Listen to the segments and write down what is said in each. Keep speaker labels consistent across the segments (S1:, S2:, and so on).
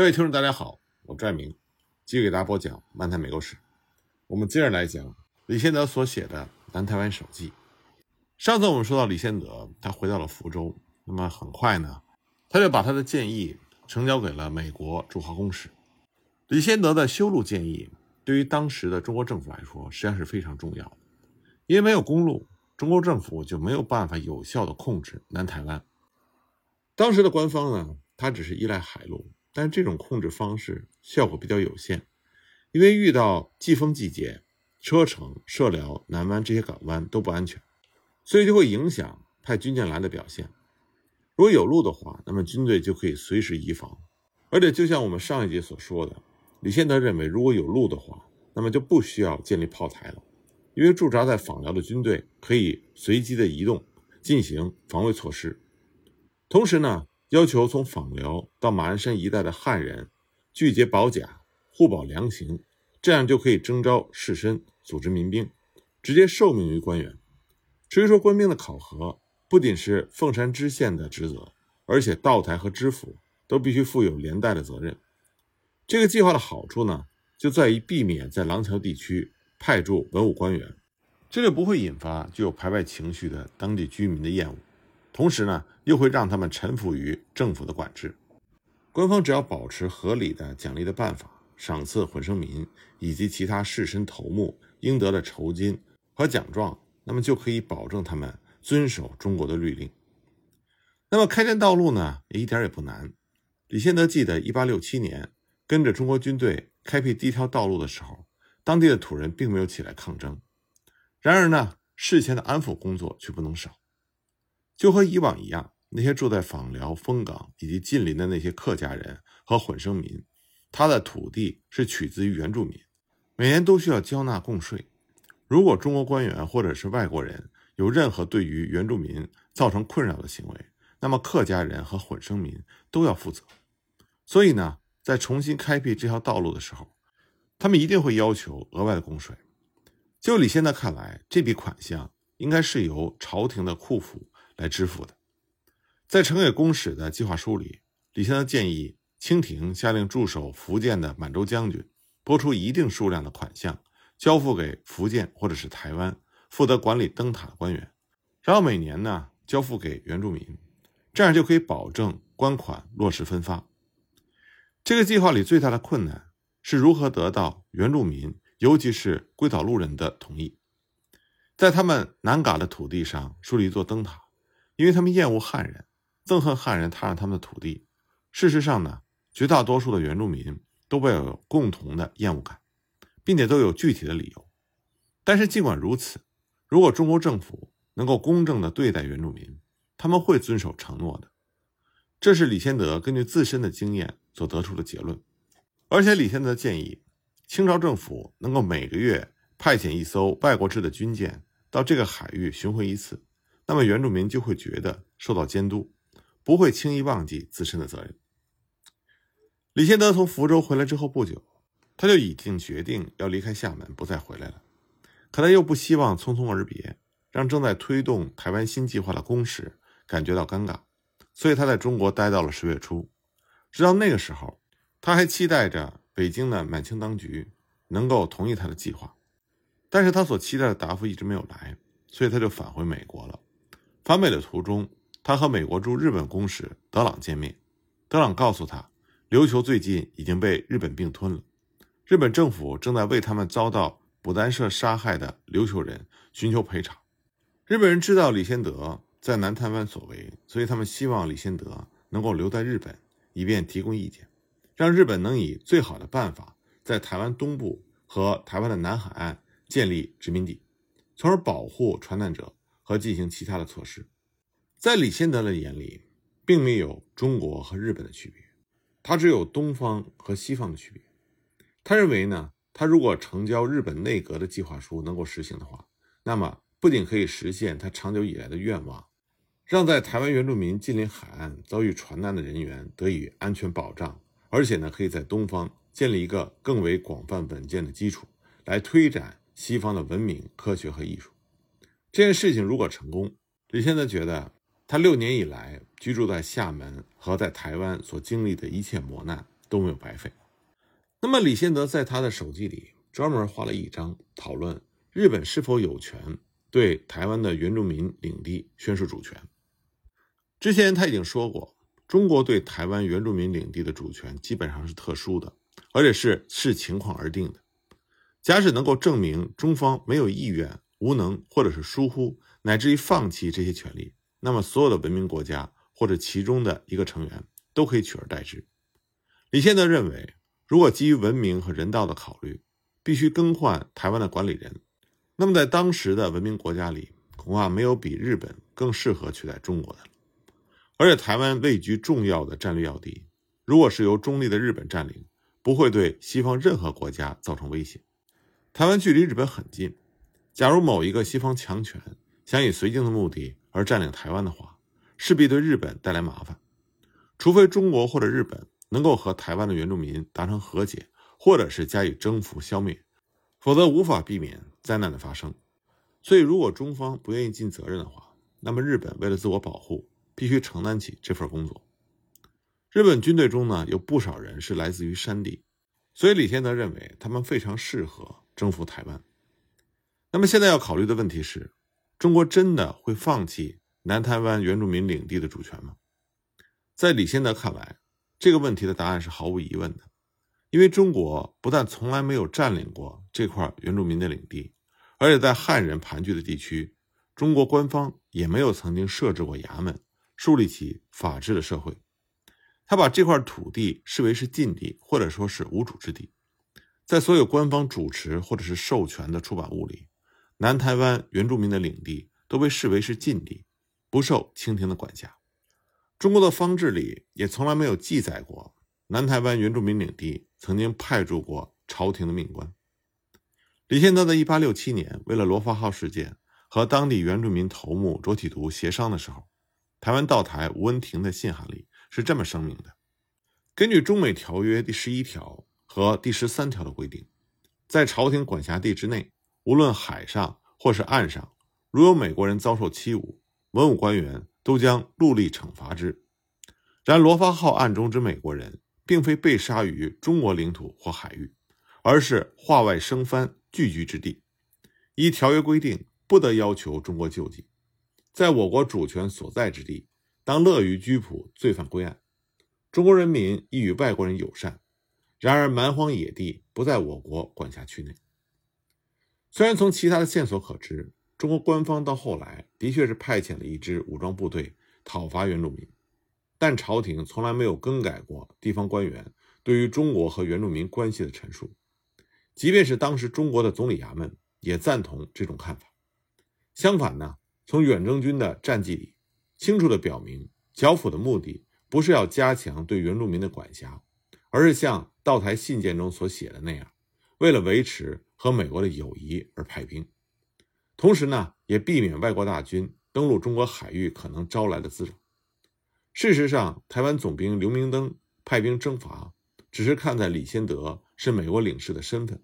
S1: 各位听众，大家好，我拽明，继续给大家播讲《漫谈美国史》。我们接着来讲李先德所写的《南台湾手记》。上次我们说到李先德，他回到了福州，那么很快呢，他就把他的建议呈交给了美国驻华公使。李先德的修路建议对于当时的中国政府来说，实际上是非常重要的，因为没有公路，中国政府就没有办法有效的控制南台湾。当时的官方呢，他只是依赖海路。但这种控制方式效果比较有限，因为遇到季风季节，车城、社寮、南湾这些港湾都不安全，所以就会影响派军舰来的表现。如果有路的话，那么军队就可以随时移防。而且就像我们上一节所说的，李先德认为，如果有路的话，那么就不需要建立炮台了，因为驻扎在访辽的军队可以随机的移动，进行防卫措施。同时呢。要求从访辽到马鞍山一带的汉人聚结保甲，互保粮刑，这样就可以征召士绅，组织民兵，直接受命于官员。至于说官兵的考核，不仅是凤山知县的职责，而且道台和知府都必须负有连带的责任。这个计划的好处呢，就在于避免在廊桥地区派驻文武官员，这就不会引发具有排外情绪的当地居民的厌恶。同时呢，又会让他们臣服于政府的管制。官方只要保持合理的奖励的办法，赏赐混生民以及其他士绅头目应得的酬金和奖状，那么就可以保证他们遵守中国的律令。那么开建道路呢，也一点也不难。李先德记得，一八六七年跟着中国军队开辟第一条道路的时候，当地的土人并没有起来抗争。然而呢，事前的安抚工作却不能少。就和以往一样，那些住在访寮、丰港以及近邻的那些客家人和混生民，他的土地是取自于原住民，每年都需要交纳贡税。如果中国官员或者是外国人有任何对于原住民造成困扰的行为，那么客家人和混生民都要负责。所以呢，在重新开辟这条道路的时候，他们一定会要求额外的贡税。就李先德看来，这笔款项应该是由朝廷的库府。来支付的，在呈给公使的计划书里，李先德建议清廷下令驻守福建的满洲将军拨出一定数量的款项，交付给福建或者是台湾负责管理灯塔的官员，然后每年呢交付给原住民，这样就可以保证官款落实分发。这个计划里最大的困难是如何得到原住民，尤其是归岛路人的同意，在他们南嘎的土地上树立一座灯塔。因为他们厌恶汉人，憎恨汉人踏上他们的土地。事实上呢，绝大多数的原住民都抱有共同的厌恶感，并且都有具体的理由。但是尽管如此，如果中国政府能够公正地对待原住民，他们会遵守承诺的。这是李先德根据自身的经验所得出的结论。而且李先德建议，清朝政府能够每个月派遣一艘外国制的军舰到这个海域巡回一次。那么原住民就会觉得受到监督，不会轻易忘记自身的责任。李先德从福州回来之后不久，他就已经决定要离开厦门，不再回来了。可他又不希望匆匆而别，让正在推动台湾新计划的公使感觉到尴尬，所以他在中国待到了十月初。直到那个时候，他还期待着北京的满清当局能够同意他的计划，但是他所期待的答复一直没有来，所以他就返回美国了。返北的途中，他和美国驻日本公使德朗见面。德朗告诉他，琉球最近已经被日本并吞了，日本政府正在为他们遭到牡丹社杀害的琉球人寻求赔偿。日本人知道李先德在南台湾所为，所以他们希望李先德能够留在日本，以便提供意见，让日本能以最好的办法在台湾东部和台湾的南海岸建立殖民地，从而保护传难者。和进行其他的措施，在李先德的眼里，并没有中国和日本的区别，他只有东方和西方的区别。他认为呢，他如果成交日本内阁的计划书能够实行的话，那么不仅可以实现他长久以来的愿望，让在台湾原住民近邻海岸遭遇船难的人员得以安全保障，而且呢，可以在东方建立一个更为广泛稳健的基础，来推展西方的文明、科学和艺术。这件事情如果成功，李先德觉得他六年以来居住在厦门和在台湾所经历的一切磨难都没有白费。那么李先德在他的手记里专门画了一张讨论日本是否有权对台湾的原住民领地宣示主权。之前他已经说过，中国对台湾原住民领地的主权基本上是特殊的，而且是视情况而定的。假使能够证明中方没有意愿、无能或者是疏忽，乃至于放弃这些权利，那么所有的文明国家或者其中的一个成员都可以取而代之。李先德认为，如果基于文明和人道的考虑，必须更换台湾的管理人，那么在当时的文明国家里，恐怕没有比日本更适合取代中国的。而且台湾位居重要的战略要地，如果是由中立的日本占领，不会对西方任何国家造成威胁。台湾距离日本很近，假如某一个西方强权想以绥靖的目的而占领台湾的话，势必对日本带来麻烦。除非中国或者日本能够和台湾的原住民达成和解，或者是加以征服消灭，否则无法避免灾难的发生。所以，如果中方不愿意尽责任的话，那么日本为了自我保护，必须承担起这份工作。日本军队中呢，有不少人是来自于山地，所以李先德认为他们非常适合。征服台湾，那么现在要考虑的问题是：中国真的会放弃南台湾原住民领地的主权吗？在李先德看来，这个问题的答案是毫无疑问的，因为中国不但从来没有占领过这块原住民的领地，而且在汉人盘踞的地区，中国官方也没有曾经设置过衙门，树立起法治的社会。他把这块土地视为是禁地，或者说是无主之地。在所有官方主持或者是授权的出版物里，南台湾原住民的领地都被视为是禁地，不受清廷的管辖。中国的方志里也从来没有记载过南台湾原住民领地曾经派驻过朝廷的命官。李先德在1867年为了罗发号事件和当地原住民头目卓体图协商的时候，台湾道台吴文廷的信函里是这么声明的：根据中美条约第十一条。和第十三条的规定，在朝廷管辖地之内，无论海上或是岸上，如有美国人遭受欺侮，文武官员都将戮力惩罚之。然罗发号案中之美国人，并非被杀于中国领土或海域，而是化外生番聚居之地。依条约规定，不得要求中国救济，在我国主权所在之地，当乐于拘捕罪犯归案。中国人民亦与外国人友善。然而，蛮荒野地不在我国管辖区内。虽然从其他的线索可知，中国官方到后来的确是派遣了一支武装部队讨伐原住民，但朝廷从来没有更改过地方官员对于中国和原住民关系的陈述。即便是当时中国的总理衙门也赞同这种看法。相反呢，从远征军的战绩里清楚地表明，剿抚的目的不是要加强对原住民的管辖。而是像道台信件中所写的那样，为了维持和美国的友谊而派兵，同时呢，也避免外国大军登陆中国海域可能招来的滋扰。事实上，台湾总兵刘明登派兵征伐，只是看在李先德是美国领事的身份。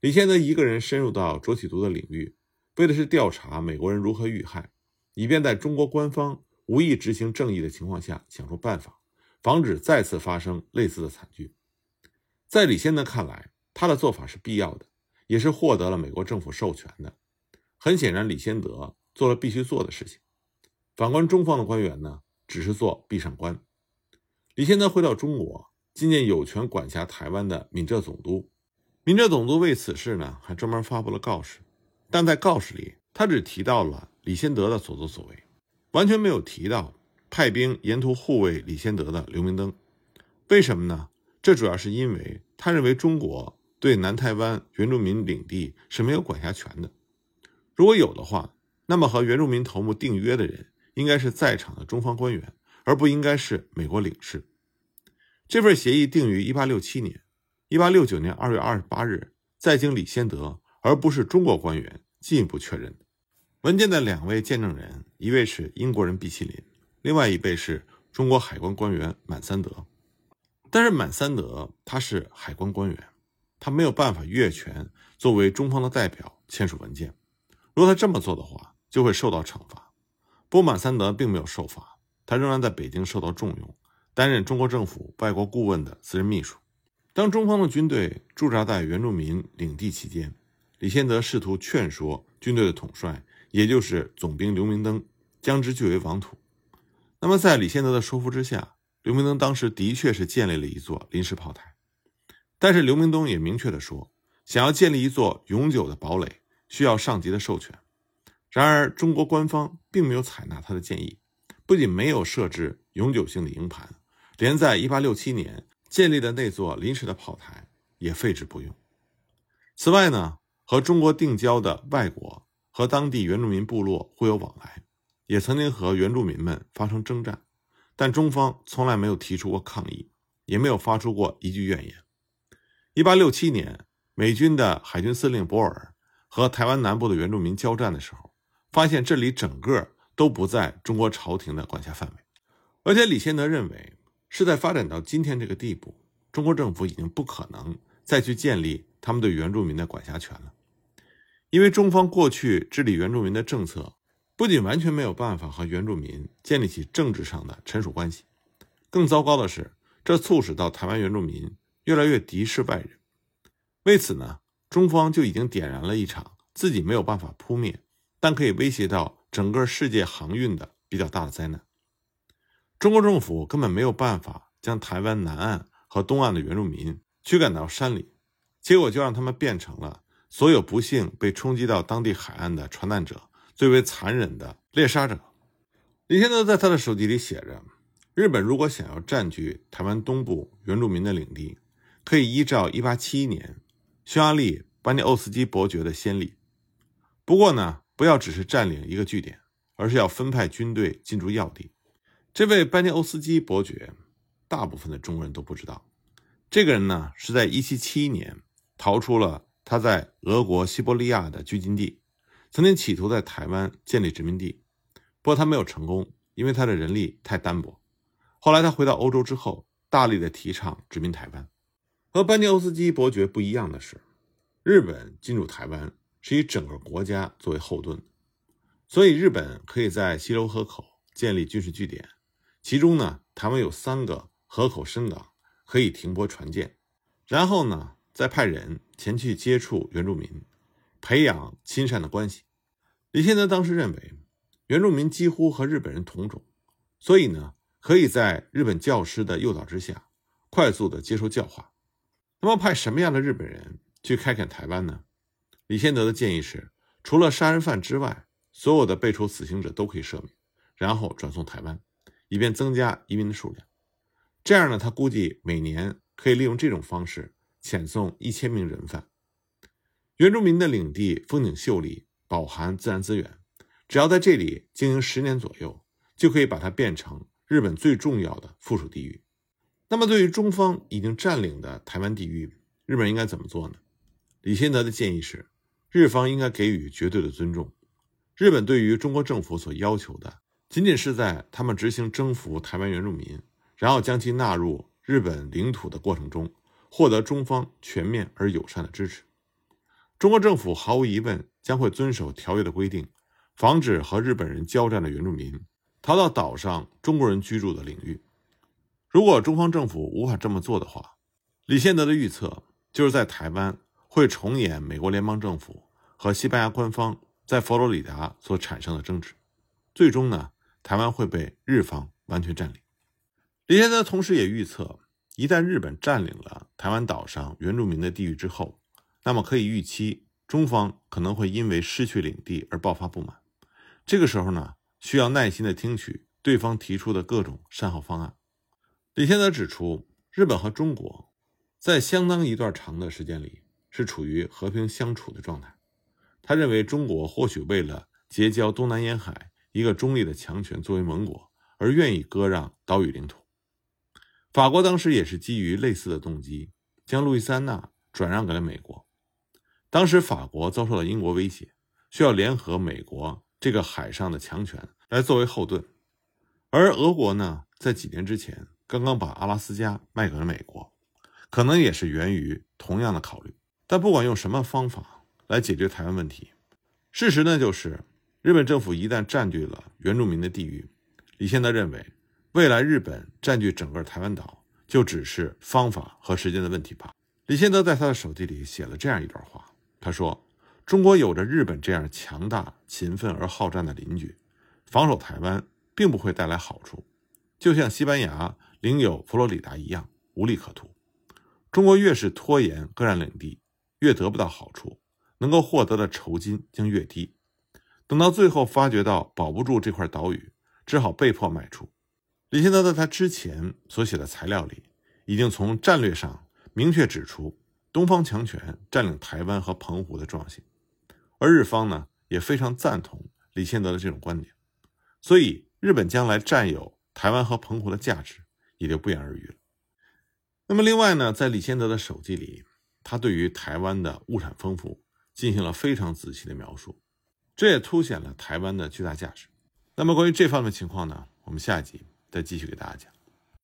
S1: 李先德一个人深入到卓体图的领域，为的是调查美国人如何遇害，以便在中国官方无意执行正义的情况下想出办法。防止再次发生类似的惨剧，在李先德看来，他的做法是必要的，也是获得了美国政府授权的。很显然，李先德做了必须做的事情。反观中方的官员呢，只是做壁上观。李先德回到中国，觐见有权管辖台湾的闽浙总督。闽浙总督为此事呢，还专门发布了告示，但在告示里，他只提到了李先德的所作所为，完全没有提到。派兵沿途护卫李先德的刘明登，为什么呢？这主要是因为他认为中国对南台湾原住民领地是没有管辖权的。如果有的话，那么和原住民头目订约的人应该是在场的中方官员，而不应该是美国领事。这份协议定于1867年，1869年2月28日再经李先德而不是中国官员进一步确认。文件的两位见证人，一位是英国人毕希林。另外一位是中国海关官员满三德，但是满三德他是海关官员，他没有办法越权作为中方的代表签署文件。如果他这么做的话，就会受到惩罚。波满三德并没有受罚，他仍然在北京受到重用，担任中国政府外国顾问的私人秘书。当中方的军队驻扎在原住民领地期间，李先德试图劝说军队的统帅，也就是总兵刘明登，将之据为王土。那么，在李先德的说服之下，刘明登当时的确是建立了一座临时炮台。但是刘明东也明确的说，想要建立一座永久的堡垒，需要上级的授权。然而，中国官方并没有采纳他的建议，不仅没有设置永久性的营盘，连在1867年建立的那座临时的炮台也废止不用。此外呢，和中国定交的外国和当地原住民部落互有往来，也曾经和原住民们发生征战，但中方从来没有提出过抗议，也没有发出过一句怨言。一八六七年，美军的海军司令博尔和台湾南部的原住民交战的时候，发现这里整个都不在中国朝廷的管辖范围，而且李先德认为是在发展到今天这个地步，中国政府已经不可能再去建立他们对原住民的管辖权了，因为中方过去治理原住民的政策，不仅完全没有办法和原住民建立起政治上的臣属关系，更糟糕的是，这促使到台湾原住民。越来越敌视外人，为此呢，中方就已经点燃了一场自己没有办法扑灭，但可以威胁到整个世界航运的比较大的灾难。中国政府根本没有办法将台湾南岸和东岸的原住民驱赶到山里，结果就让他们变成了所有不幸被冲击到当地海岸的船难者最为残忍的猎杀者。李先德在他的手机里写着：“日本如果想要占据台湾东部原住民的领地。”可以依照1871年匈牙利班尼欧斯基伯爵的先例，不过呢，不要只是占领一个据点，而是要分派军队进驻要地。这位班尼欧斯基伯爵，大部分的中国人都不知道。这个人呢，是在1771年逃出了他在俄国西伯利亚的拘禁地，曾经企图在台湾建立殖民地，不过他没有成功，因为他的人力太单薄。后来他回到欧洲之后，大力的提倡殖民台湾。和班尼欧斯基伯爵不一样的是，日本进入台湾是以整个国家作为后盾，所以日本可以在西流河口建立军事据点，其中呢，台湾有三个河口深港可以停泊船舰，然后呢，再派人前去接触原住民，培养亲善的关系。李先德当时认为，原住民几乎和日本人同种，所以呢，可以在日本教师的诱导之下，快速的接受教化。那么派什么样的日本人去开垦台湾呢？李先德的建议是，除了杀人犯之外，所有的被处死刑者都可以赦免，然后转送台湾，以便增加移民的数量。这样呢，他估计每年可以利用这种方式遣送一千名人犯。原住民的领地风景秀丽，饱含自然资源，只要在这里经营十年左右，就可以把它变成日本最重要的附属地域。那么，对于中方已经占领的台湾地域，日本应该怎么做呢？李新德的建议是，日方应该给予绝对的尊重。日本对于中国政府所要求的，仅仅是在他们执行征服台湾原住民，然后将其纳入日本领土的过程中，获得中方全面而友善的支持。中国政府毫无疑问将会遵守条约的规定，防止和日本人交战的原住民逃到岛上中国人居住的领域。如果中方政府无法这么做的话，李先德的预测就是在台湾会重演美国联邦政府和西班牙官方在佛罗里达所产生的争执，最终呢，台湾会被日方完全占领。李先德同时也预测，一旦日本占领了台湾岛上原住民的地域之后，那么可以预期中方可能会因为失去领地而爆发不满。这个时候呢，需要耐心的听取对方提出的各种善后方案。李先德指出，日本和中国在相当一段长的时间里是处于和平相处的状态。他认为，中国或许为了结交东南沿海一个中立的强权作为盟国，而愿意割让岛屿领土。法国当时也是基于类似的动机，将路易斯安那转让给了美国。当时法国遭受了英国威胁，需要联合美国这个海上的强权来作为后盾，而俄国呢，在几年之前。刚刚把阿拉斯加卖给了美国，可能也是源于同样的考虑。但不管用什么方法来解决台湾问题，事实呢就是，日本政府一旦占据了原住民的地域，李先德认为，未来日本占据整个台湾岛就只是方法和时间的问题罢了。李先德在他的手机里写了这样一段话，他说：“中国有着日本这样强大、勤奋而好战的邻居，防守台湾并不会带来好处，就像西班牙领有佛罗里达一样，无利可图。中国越是拖延割让领地，越得不到好处，能够获得的酬金将越低。等到最后发觉到保不住这块岛屿，只好被迫卖出。”李先德在他之前所写的材料里，已经从战略上明确指出东方强权占领台湾和澎湖的重要性，而日方呢也非常赞同李先德的这种观点，所以日本将来占有台湾和澎湖的价值也就不言而喻了。那么，另外呢，在李先德的手记里，他对于台湾的物产丰富进行了非常仔细的描述，这也凸显了台湾的巨大价值。那么，关于这方面情况呢，我们下一集。再继续给大家讲。